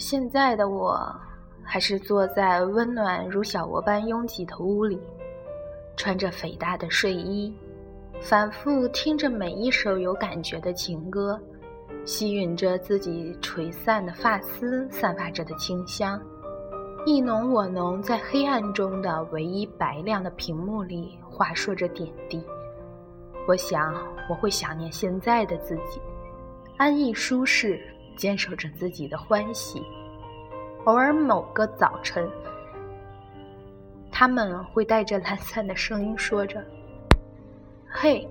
现在的我，还是坐在温暖如小窝般拥挤的屋里，穿着肥大的睡衣，反复听着每一首有感觉的情歌，吸吮着自己垂散的发丝散发着的清香，你侬我侬，在黑暗中的唯一白亮的屏幕里话说着点滴。我想，我会想念现在的自己，安逸舒适。坚守着自己的欢喜，偶尔某个早晨，他们会带着懒散的声音说着：“嘿，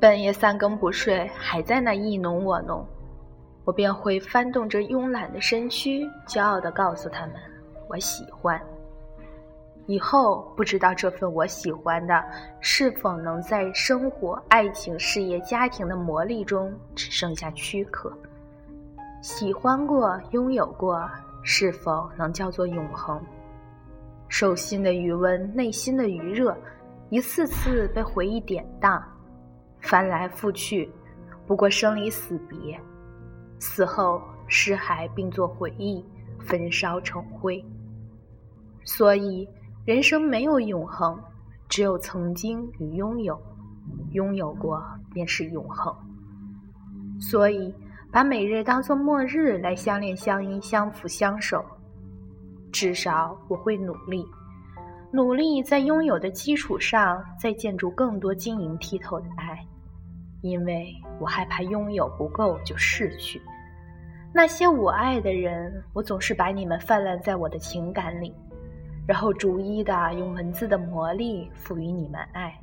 半夜三更不睡，还在那意侬我侬。”我便会翻动着慵懒的身躯，骄傲地告诉他们：“我喜欢。”以后不知道这份我喜欢的，是否能在生活、爱情、事业、家庭的磨砺中只剩下躯壳。喜欢过，拥有过，是否能叫做永恒？手心的余温，内心的余热，一次次被回忆典当，翻来覆去，不过生离死别。死后，尸骸并作回忆，焚烧成灰。所以，人生没有永恒，只有曾经与拥有。拥有过，便是永恒。所以。把每日当做末日来相恋、相依、相扶、相守，至少我会努力，努力在拥有的基础上再建筑更多晶莹剔透的爱，因为我害怕拥有不够就逝去。那些我爱的人，我总是把你们泛滥在我的情感里，然后逐一的用文字的魔力赋予你们爱。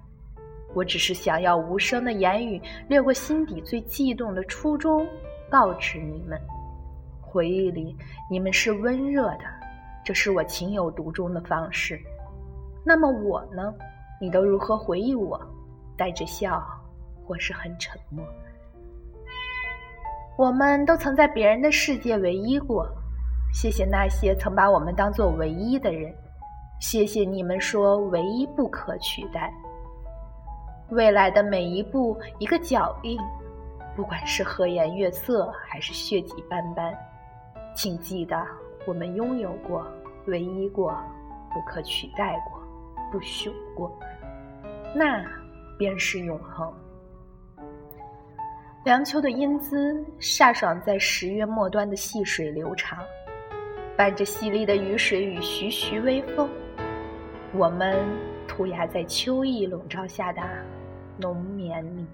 我只是想要无声的言语掠过心底最悸动的初衷。告知你们，回忆里你们是温热的，这是我情有独钟的方式。那么我呢？你都如何回忆我？带着笑，或是很沉默。我们都曾在别人的世界唯一过。谢谢那些曾把我们当做唯一的人。谢谢你们说唯一不可取代。未来的每一步，一个脚印。不管是和颜悦色还是血迹斑斑，请记得我们拥有过、唯一过、不可取代过、不朽过，那便是永恒。凉秋的英姿飒爽在十月末端的细水流长，伴着淅沥的雨水与徐徐微风，我们涂鸦在秋意笼罩下的浓眠里。